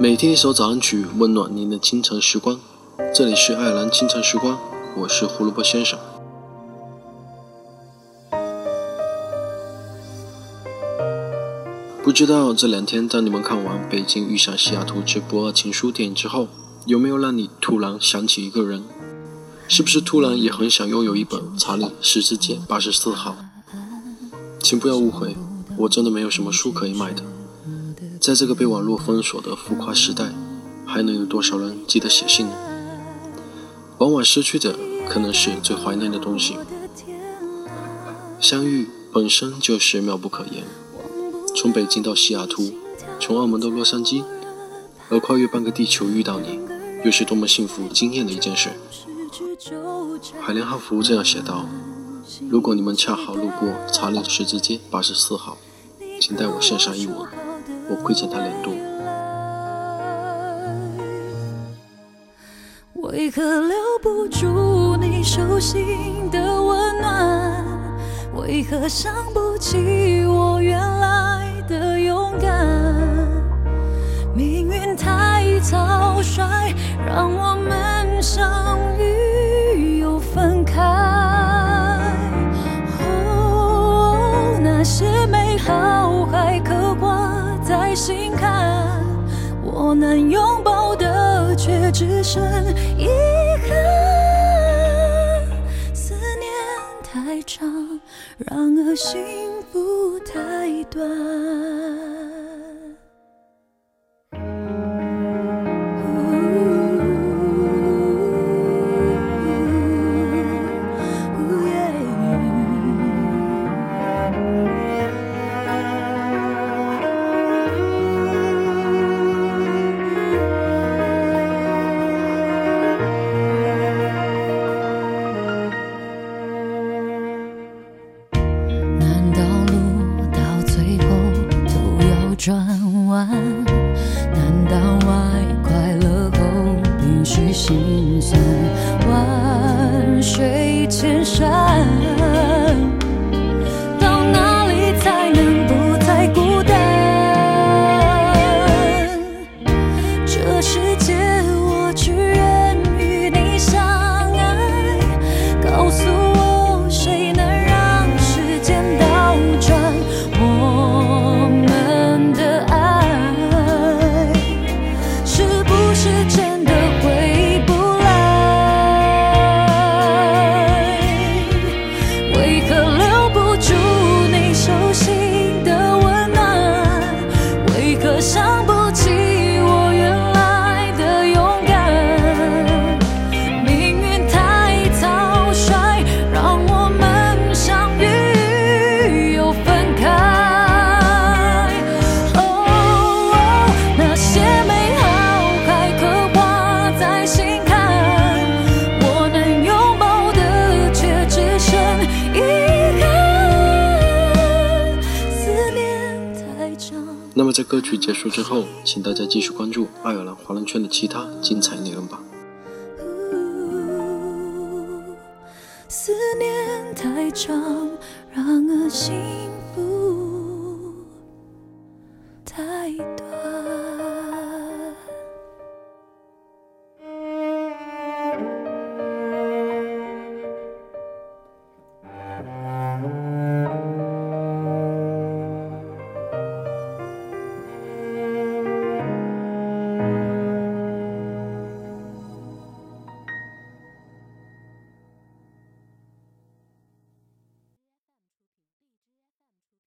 每天一首早安曲，温暖您的清晨时光。这里是爱尔兰清晨时光，我是胡萝卜先生。不知道这两天，当你们看完《北京遇上西雅图之不二情书》电影之后，有没有让你突然想起一个人？是不是突然也很想拥有一本《查理十字街八十四号》？请不要误会，我真的没有什么书可以卖的。在这个被网络封锁的浮夸时代，还能有多少人记得写信呢？往往失去的可能是最怀念的东西。相遇本身就是妙不可言，从北京到西雅图，从澳门到洛杉矶，而跨越半个地球遇到你，又是多么幸福惊艳的一件事。海莲哈弗这样写道：“如果你们恰好路过查理十字街八十四号，请代我献上一吻。”我亏欠他两度。为何留不住你手心的温暖？为何想不起我原来的勇敢？命运太草率，让我们相遇心坎，我能拥抱的却只剩遗憾。思念太长，然而幸福太短。难道爱快乐后必须心酸？万水千山，到哪里才能不再孤单？这世界。那么在歌曲结束之后，请大家继续关注爱尔兰华人圈的其他精彩内容吧。思念太长，让心。